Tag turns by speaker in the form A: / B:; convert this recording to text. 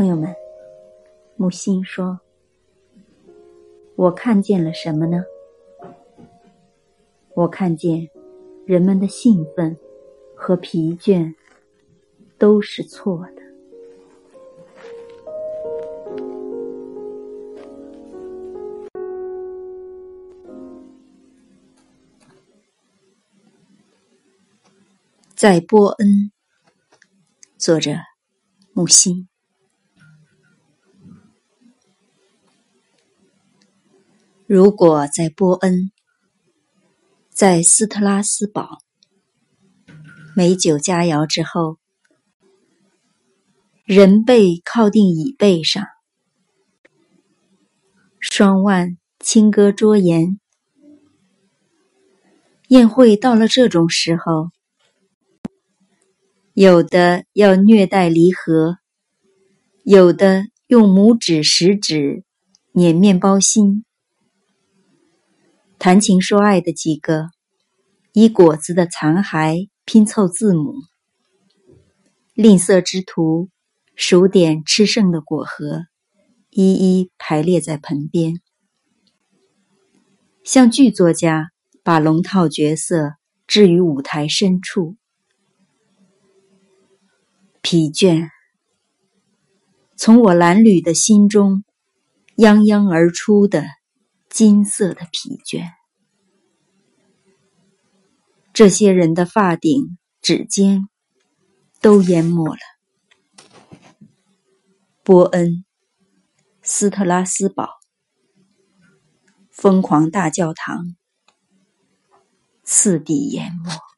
A: 朋友们，木心说：“我看见了什么呢？我看见人们的兴奋和疲倦都是错的。在波恩，作者木心。”如果在波恩，在斯特拉斯堡，美酒佳肴之后，人背靠定椅背上，双腕轻搁桌沿，宴会到了这种时候，有的要虐待离合，有的用拇指、食指捻面包心。谈情说爱的几个，以果子的残骸拼凑字母；吝啬之徒数点吃剩的果核，一一排列在盆边。像剧作家把龙套角色置于舞台深处，疲倦从我褴褛的心中泱泱而出的。金色的疲倦，这些人的发顶、指尖都淹没了。波恩、斯特拉斯堡、疯狂大教堂，次第淹没。